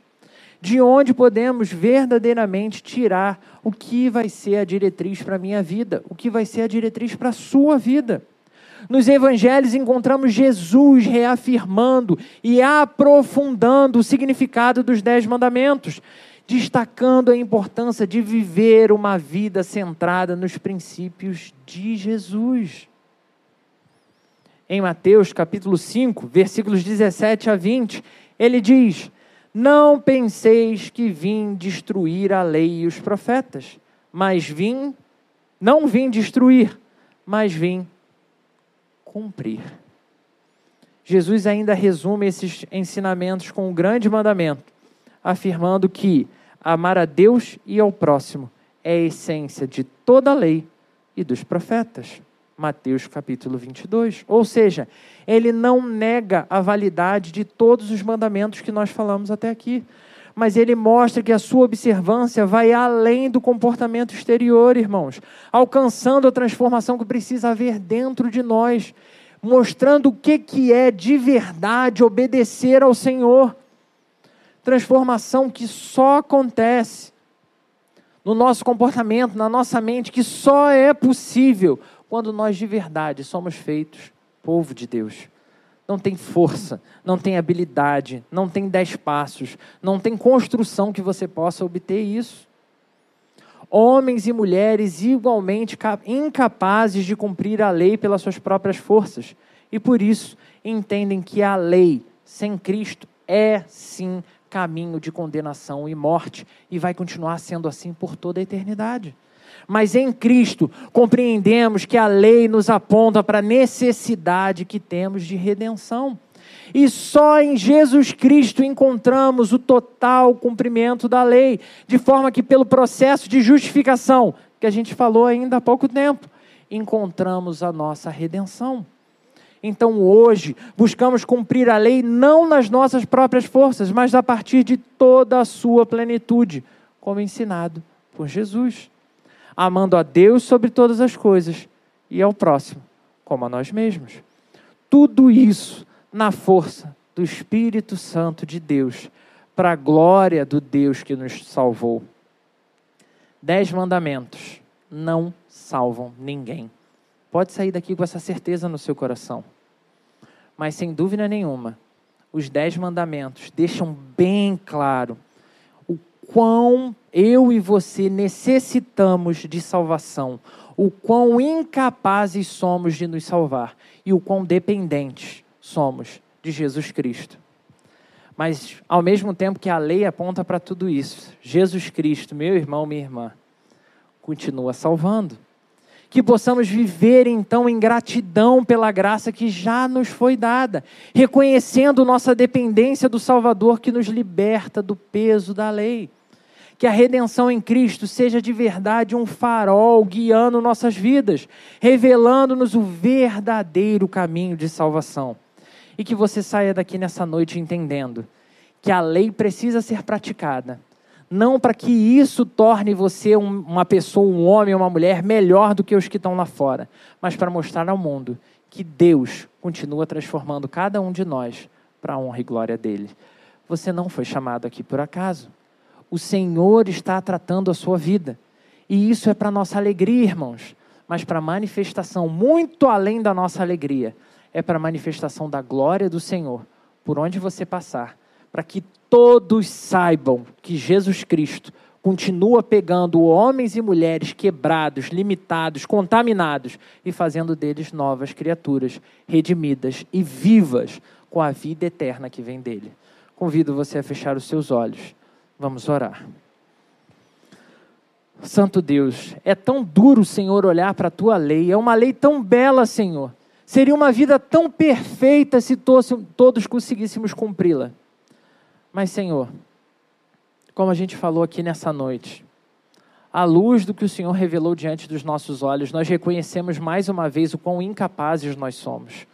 Speaker 2: De onde podemos verdadeiramente tirar o que vai ser a diretriz para a minha vida, o que vai ser a diretriz para a sua vida. Nos evangelhos encontramos Jesus reafirmando e aprofundando o significado dos dez mandamentos destacando a importância de viver uma vida centrada nos princípios de Jesus. Em Mateus capítulo 5, versículos 17 a 20, ele diz: Não penseis que vim destruir a lei e os profetas, mas vim, não vim destruir, mas vim cumprir. Jesus ainda resume esses ensinamentos com um grande mandamento afirmando que amar a Deus e ao próximo é a essência de toda a lei e dos profetas. Mateus capítulo 22. Ou seja, ele não nega a validade de todos os mandamentos que nós falamos até aqui, mas ele mostra que a sua observância vai além do comportamento exterior, irmãos, alcançando a transformação que precisa haver dentro de nós, mostrando o que, que é de verdade obedecer ao Senhor transformação que só acontece no nosso comportamento, na nossa mente, que só é possível quando nós de verdade somos feitos povo de Deus. Não tem força, não tem habilidade, não tem dez passos, não tem construção que você possa obter isso. Homens e mulheres igualmente incapazes de cumprir a lei pelas suas próprias forças e por isso entendem que a lei sem Cristo é sim caminho de condenação e morte, e vai continuar sendo assim por toda a eternidade. Mas em Cristo compreendemos que a lei nos aponta para a necessidade que temos de redenção. E só em Jesus Cristo encontramos o total cumprimento da lei, de forma que, pelo processo de justificação, que a gente falou ainda há pouco tempo, encontramos a nossa redenção. Então hoje buscamos cumprir a lei não nas nossas próprias forças, mas a partir de toda a sua plenitude, como ensinado por Jesus, amando a Deus sobre todas as coisas e ao próximo como a nós mesmos. Tudo isso na força do Espírito Santo de Deus, para a glória do Deus que nos salvou. Dez mandamentos não salvam ninguém. Pode sair daqui com essa certeza no seu coração. Mas sem dúvida nenhuma, os dez mandamentos deixam bem claro quão eu e você necessitamos de salvação, o quão incapazes somos de nos salvar e o quão dependentes somos de Jesus Cristo. Mas, ao mesmo tempo que a lei aponta para tudo isso, Jesus Cristo, meu irmão, minha irmã, continua salvando que possamos viver então em gratidão pela graça que já nos foi dada, reconhecendo nossa dependência do Salvador que nos liberta do peso da lei. Que a redenção em Cristo seja de verdade um farol guiando nossas vidas, revelando-nos o verdadeiro caminho de salvação. e que você saia daqui nessa noite entendendo que a lei precisa ser praticada. Não para que isso torne você uma pessoa, um homem, uma mulher melhor do que os que estão lá fora, mas para mostrar ao mundo que Deus continua transformando cada um de nós para a honra e glória dele. Você não foi chamado aqui por acaso. O Senhor está tratando a sua vida. E isso é para nossa alegria, irmãos, mas para manifestação muito além da nossa alegria. É para manifestação da glória do Senhor, por onde você passar, para que todos saibam que Jesus Cristo continua pegando homens e mulheres quebrados, limitados, contaminados e fazendo deles novas criaturas, redimidas e vivas com a vida eterna que vem dele. Convido você a fechar os seus olhos. Vamos orar. Santo Deus, é tão duro, Senhor, olhar para a tua lei, é uma lei tão bela, Senhor. Seria uma vida tão perfeita se todos conseguíssemos cumpri-la. Mas, Senhor, como a gente falou aqui nessa noite, à luz do que o Senhor revelou diante dos nossos olhos, nós reconhecemos mais uma vez o quão incapazes nós somos.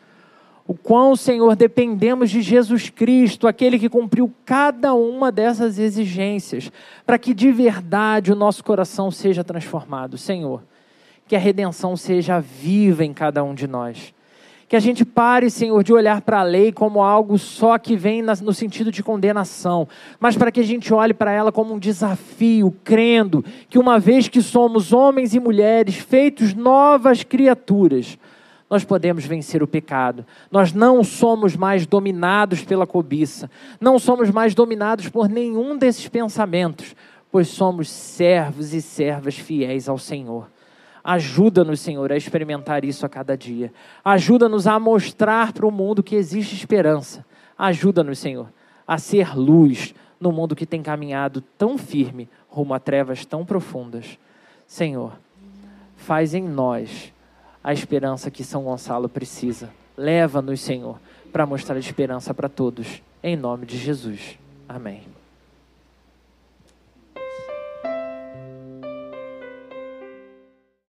Speaker 2: O quão, Senhor, dependemos de Jesus Cristo, aquele que cumpriu cada uma dessas exigências, para que de verdade o nosso coração seja transformado. Senhor, que a redenção seja viva em cada um de nós. Que a gente pare, Senhor, de olhar para a lei como algo só que vem no sentido de condenação, mas para que a gente olhe para ela como um desafio, crendo que uma vez que somos homens e mulheres feitos novas criaturas, nós podemos vencer o pecado. Nós não somos mais dominados pela cobiça, não somos mais dominados por nenhum desses pensamentos, pois somos servos e servas fiéis ao Senhor. Ajuda-nos, Senhor, a experimentar isso a cada dia. Ajuda-nos a mostrar para o mundo que existe esperança. Ajuda-nos, Senhor, a ser luz no mundo que tem caminhado tão firme rumo a trevas tão profundas. Senhor, faz em nós a esperança que São Gonçalo precisa. Leva-nos, Senhor, para mostrar esperança para todos. Em nome de Jesus. Amém.